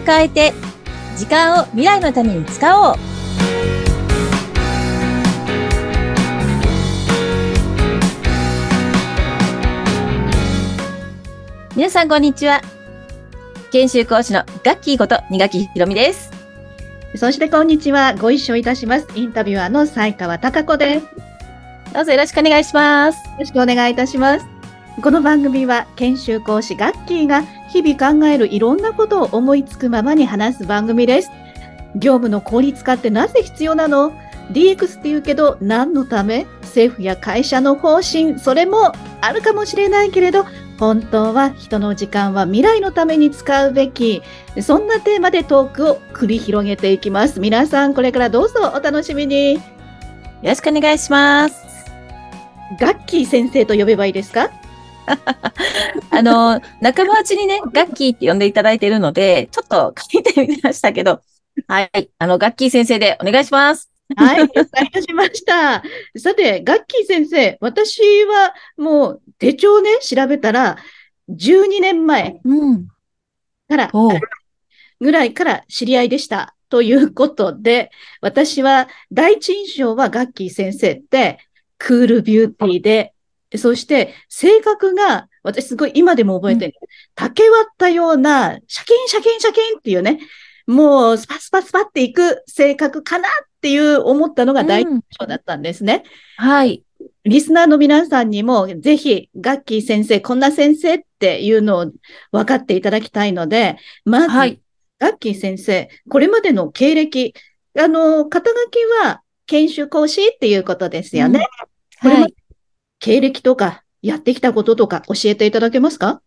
を変えて、時間を未来のために使おう。皆さん、こんにちは。研修講師のガッキーこと二垣ひろみです。そしてこんにちは。ご一緒いたします。インタビュアーの西川貴子です。よどうぞよろしくお願いします。ろしくお願いいたします。この番組は研修講師ガッキーが日々考えるいろんなことを思いつくままに話す番組です。業務の効率化ってなぜ必要なの ?DX って言うけど何のため？政府や会社の方針、それもあるかもしれないけれど、本当は人の時間は未来のために使うべき。そんなテーマでトークを繰り広げていきます。皆さんこれからどうぞお楽しみに。よろしくお願いします。ガッキー先生と呼べばいいですか？あの、仲間内にね、ガッキーって呼んでいただいているので、ちょっと書いてみましたけど、はい。あの、ガッキー先生でお願いします。はい、了解いたしました。さて、ガッキー先生、私はもう手帳ね、調べたら、12年前うん。から、おうぐらいから知り合いでした。ということで、私は第一印象はガッキー先生って、クールビューティーで、そして性格が、私すごい今でも覚えてる、竹割ったような、シャキンシャキンシャキンっていうね、もうスパスパスパっていく性格かなっていう思ったのが第一印象だったんですね。はい。リスナーの皆さんにも、ぜひ、ガッキー先生、こんな先生っていうのを分かっていただきたいので、まず、はい。ガッキー先生、これまでの経歴、あの、肩書きは研修講師っていうことですよね。これまはい。経歴とか、やってきたこととか教えていただけますか？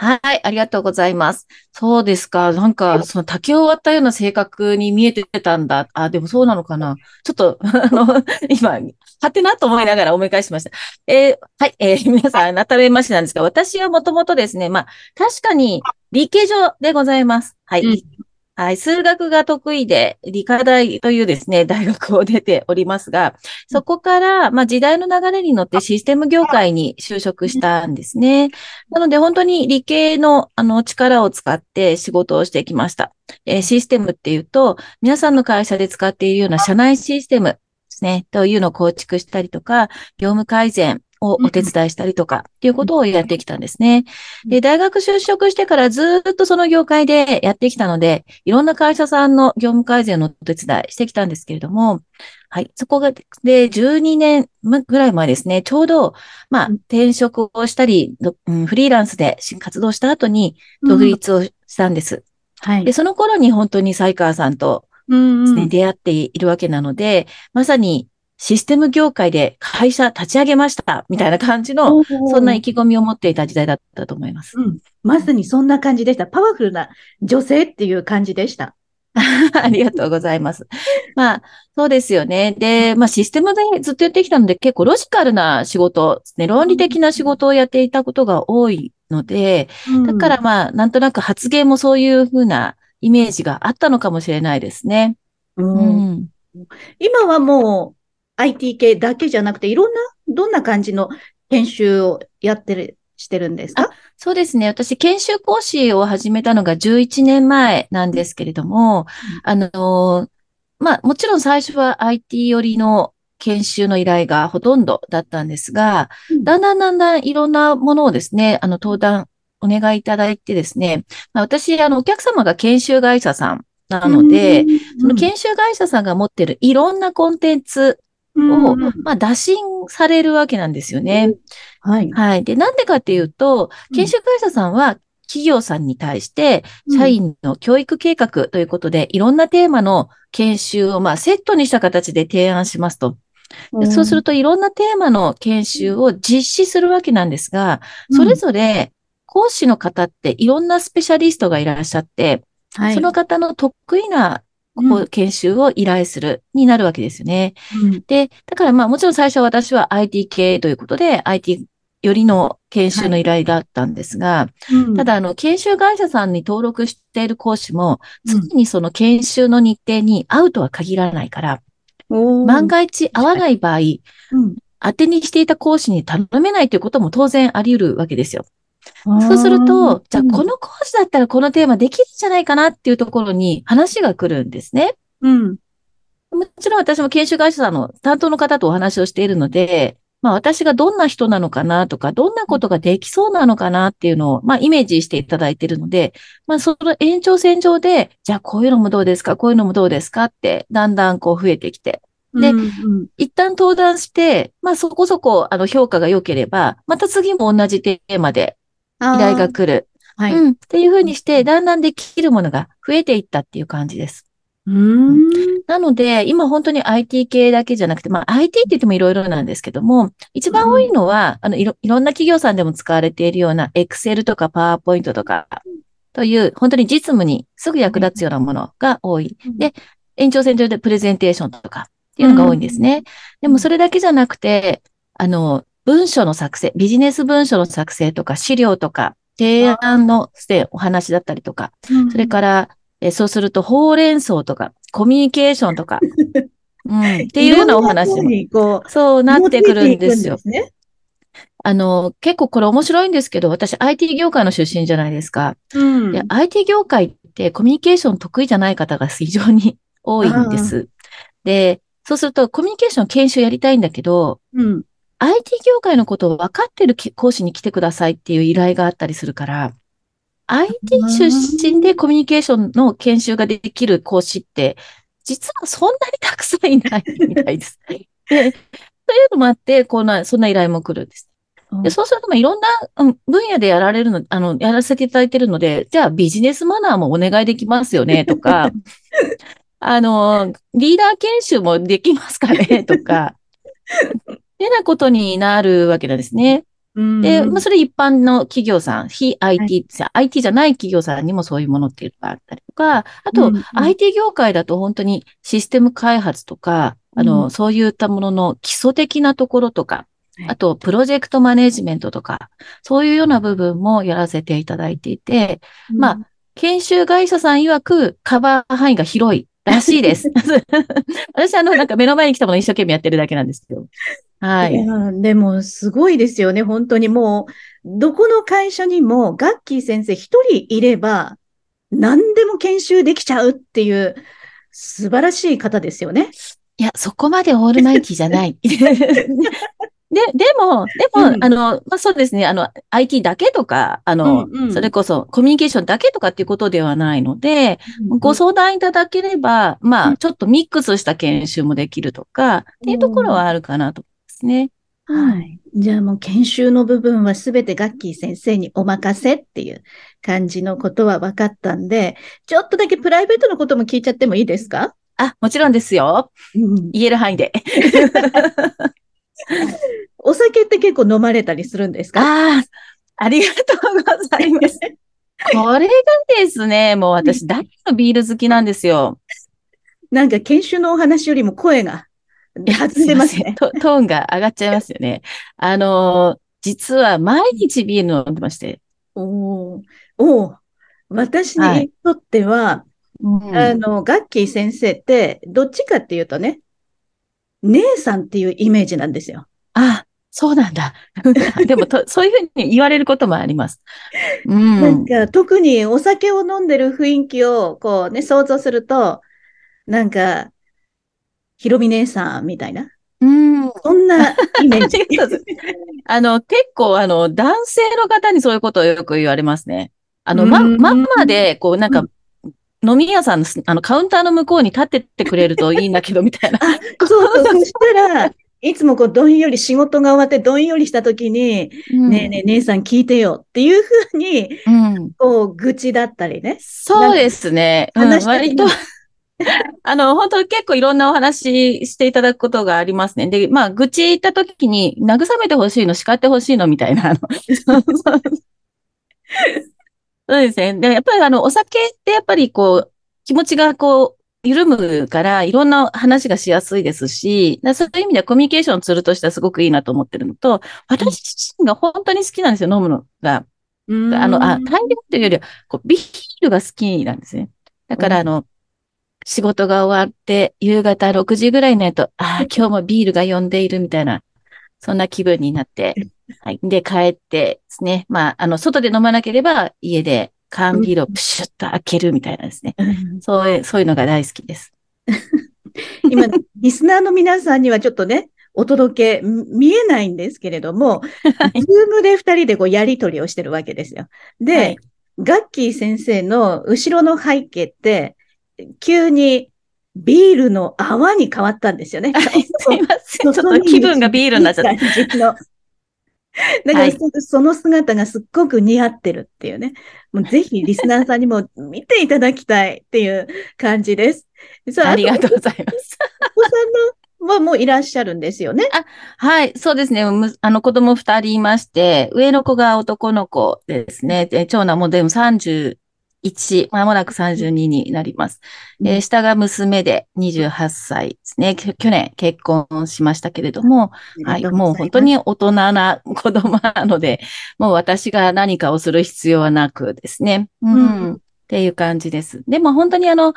はい。ありがとうございます。そうですか。なんか、その竹を割ったような性格に見えてたんだ。あ、でもそうなのかな。ちょっと、あの、今、はてなと思いながら思い返しました。えーはい。えー 皆さん、改めましてなんですが、私はもともとですね、まあ、確かに理系上でございます。はい。うんはい。数学が得意で、理科大というですね、大学を出ておりますが、そこから、まあ、時代の流れに乗ってシステム業界に就職したんですね。なので、本当に理系の、あの、力を使って仕事をしてきました。えーシステムっていうと、皆さんの会社で使っているような社内システムですね、というのを構築したりとか、業務改善をお手伝いしたりとか、っていうことをやってきたんですね。で、大学就職してからずっとその業界でやってきたので、いろんな会社さんの業務改善のお手伝いしてきたんですけれども、はい。そこが、で、12年ぐらい前ですね、ちょうど、まあ、うん転職をしたり、どうんフリーランスで活動した後に独立をしたんです。はいで、。その頃に本当に西川さんと出会っているわけなので、まさにシステム業界で会社立ち上げました、みたいな感じの、そんな意気込みを持っていた時代だったと思います。うん。まさにそんな感じでした。パワフルな女性っていう感じでした。ありがとうございます。まあ、そうですよね。で、まあ、システムでずっとやってきたので、結構ロジカルな仕事ね、論理的な仕事をやっていたことが多いので、だからまあ、なんとなく発言もそういうふうなイメージがあったのかもしれないですね。う、うんん。今はもう IT 系だけじゃなくて、いろんな、どんな感じの研修をやってる、してるんですか？そうですね。私、研修講師を始めたのが11年前なんですけれども、あの、まあ、もちろん最初は IT 寄りの研修の依頼がほとんどだったんですが、うん。だんだんだんだんいろんなものをですね、あの、登壇お願いいただいてですね、まあ、私、あの、お客様が研修会社さんなので、その研修会社さんが持っているいろんなコンテンツを、うんまあ、打診されるわけなんですよね。はい。はい。で、なんでかっていうと、研修会社さんは企業さんに対して、社員の教育計画ということで、いろんなテーマの研修を、まあ、セットにした形で提案しますと。でそうすると、いろんなテーマの研修を実施するわけなんですが、それぞれ講師の方っていろんなスペシャリストがいらっしゃって、はい、その方の得意なこうう研修を依頼するになるわけですよね。うん。で、だからまあもちろん最初は私は IT 系ということで IT よりの研修の依頼だったんですが、うん。ただあの研修会社さんに登録している講師もうん。常にその研修の日程に合うとは限らないから、おー。万が一合わない場合、うん。当てにしていた講師に頼めないということも当然あり得るわけですよ。そうすると、じゃあこの講師だったらこのテーマできるんじゃないかなっていうところに話が来るんですね。うん。もちろん私も研修会社さんの担当の方とお話をしているので、まあ私がどんな人なのかなとか、どんなことができそうなのかなっていうのを、まあイメージしていただいているので、まあその延長線上で、じゃあこういうのもどうですかこういうのもどうですかって、だんだんこう増えてきて、でうんうん一旦登壇して、まあそこそこあの評価が良ければ、また次も同じテーマで依頼が来る。はい。うん。っていうふうにして、だんだんできるものが増えていったっていう感じです。うーん。なので、今本当に IT 系だけじゃなくて、まあ IT って言ってもいろいろなんですけども、一番多いのは、あのいろ、いろんな企業さんでも使われているような Excel とか PowerPoint とか、という、本当に実務にすぐ役立つようなものが多い。で、延長線上でプレゼンテーションとかっていうのが多いんですね。でもそれだけじゃなくて、あの、文書の作成、ビジネス文書の作成とか、資料とか、提案のしてお話だったりとか、うんそれから、えそうすると、ほうれん草とか、コミュニケーションとか、うん、っていうようなお話も、そうなってくるんですよ。あの、結構これ面白いんですけど、私 IT 業界の出身じゃないですか。うんで、IT 業界ってコミュニケーション得意じゃない方が非常に多いんです。で、そうするとコミュニケーション研修やりたいんだけど、うん。IT 業界のことを分かってるき講師に来てくださいっていう依頼があったりするから、IT 出身でコミュニケーションの研修ができる講師って、実はそんなにたくさんいないみたいです。で、というのもあって、こんな、そんな依頼も来るんです。で、そうすると、まあ、いろんなうん分野でやられるの、あの、やらせていただいてるので、じゃあビジネスマナーもお願いできますよね、とか、あの、リーダー研修もできますかね、とか、っ てなことになるわけなんですね。うん。で、まあ、それ一般の企業さん、非 IT、IT じゃない企業さんにもそういうものっていうのがあったりとか、あとうんうん、IT 業界だと本当にシステム開発とか、あうの、ん。そういったものの基礎的なところとかはい、あと、プロジェクトマネジメントとか、そういうような部分もやらせていただいていて、まあ、研修会社さん曰くカバー範囲が広いらしいです。私、あの、なんか目の前に来たものを一生懸命やってるだけなんですけど。はいい。やでも、すごいですよね。本当にもう、どこの会社にも、ガッキー先生一人いれば、何でも研修できちゃうっていう、素晴らしい方ですよね。いや、そこまでオールマイティじゃない。で、でも、でも、うんあの、まあ、そうですね、あの、IT だけとか、あの、うんうんそれこそコミュニケーションだけとかっていうことではないので、ご相談いただければ、まあ、うんちょっとミックスした研修もできるとか、っていうところはあるかなと思いますね。はい。じゃあもう研修の部分はすべてガッキー先生にお任せっていう感じのことは分かったんで、ちょっとだけプライベートのことも聞いちゃってもいいですか？あ、もちろんですよ。うん言える範囲で。お酒って結構飲まれたりするんですか？ああ、ありがとうございます。これがですね、もう私大のビール好きなんですよ。なんか研修のお話よりも声が外れますね。トトーンが上がっちゃいますよね。あのー実は毎日ビール飲んでまして。おーおー私はいにとっては、うんあの、ガッキー先生って、どっちかっていうとね、姉さんっていうイメージなんですよ。あ、そうなんだ。でもと、そういうふうに言われることもあります。うなんん。か特にお酒を飲んでる雰囲気をこうね、想像すると、なんか、ひろみ姉さんみたいな、うん。そんなイメージ あ。の、結構、あの、男性の方にそういうことをよく言われますね。あの、ま、うんママで、こう、なんか、飲み屋さんのす、あの、カウンターの向こうに立ってってくれるといいんだけど、みたいな。そうそう、そしたら、いつもこう、どんより、仕事が終わってどんよりした時に、うんねえねえ、姉さん聞いてよっていうふうに、うん。こう、愚痴だったりね。そうですね。うん、割と、あの、本当結構いろんなお話していただくことがありますね。で、まあ、愚痴言った時に、慰めてほしいの、叱ってほしいの、みたいな。そうですね。で、やっぱりあの、お酒ってやっぱりこう、気持ちがこう、緩むから、いろんな話がしやすいですし、だそういう意味ではコミュニケーションツールとしてはすごくいいなと思ってるのと、私自身が本当に好きなんですよ、飲むのが。あの、あ、大量というよりは、こうビールが好きなんですね。だから、うんあの、仕事が終わって、夕方6時ぐらいになると、ああ、今日もビールが呼んでいるみたいな、そんな気分になって、はい。で、帰ってですね。まあ、あの、外で飲まなければ、家で缶ビールをプシュッと開けるみたいなですね。そういう、そういうのが大好きです。今、リスナーの皆さんにはちょっとね、お届け、見えないんですけれども、ズームで二人でこうやりとりをしてるわけですよ。で、はい、ガッキー先生の後ろの背景って、急にビールの泡に変わったんですよね。すいません。ちょっと気分がビールになっちゃった。だから、はい、その姿がすっごく似合ってるっていうね。もうぜひリスナーさんにも見ていただきたいっていう感じです。ありがとうございます。お子さんのはもういらっしゃるんですよね。あはい、そうですね。あの子供二人いまして、上の子が男の子ですね。で長男もでも31、まもなく32になります。うん、えー、下が娘で28歳ですね。去年結婚しましたけれども、はい、もう本当に大人な子供なので、もう私が何かをする必要はなくですね。うん。うん、っていう感じです。でも本当にあの、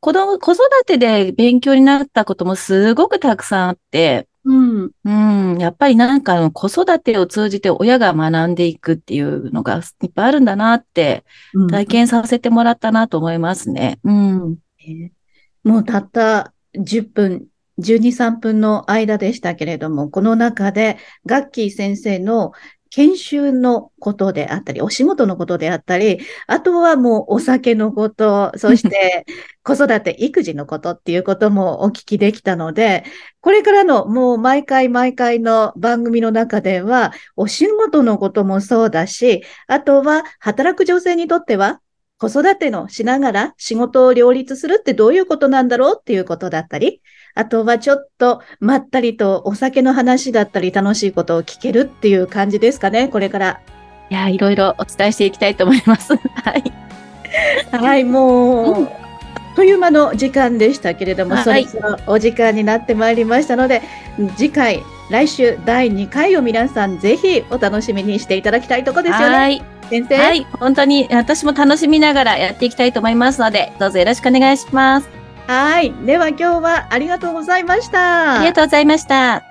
子供、子育てで勉強になったこともすごくたくさんあって、うん。うん。やっぱりなんか子育てを通じて親が学んでいくっていうのがいっぱいあるんだなって体験させてもらったなと思いますね。うん。えー、もうたった10分、12、3分の間でしたけれども、この中でガッキー先生の研修のことであったり、お仕事のことであったり、あとはもうお酒のこと、そして 子育て、育児のことっていうこともお聞きできたので、これからのもう毎回毎回の番組の中では、お仕事のこともそうだし、あとは働く女性にとっては、子育てのしながら仕事を両立するってどういうことなんだろうっていうことだったり、あとはちょっとまったりとお酒の話だったり楽しいことを聞けるっていう感じですかね、これから。いや、いろいろお伝えしていきたいと思います。はい。はい、もう、という間の時間でしたけれども、そろそろお時間になってまいりましたので、次回、来週第2回を皆さんぜひお楽しみにしていただきたいところですよね。はい。先生。はい。本当に私も楽しみながらやっていきたいと思いますので、どうぞよろしくお願いします。はい。では今日はありがとうございました。ありがとうございました。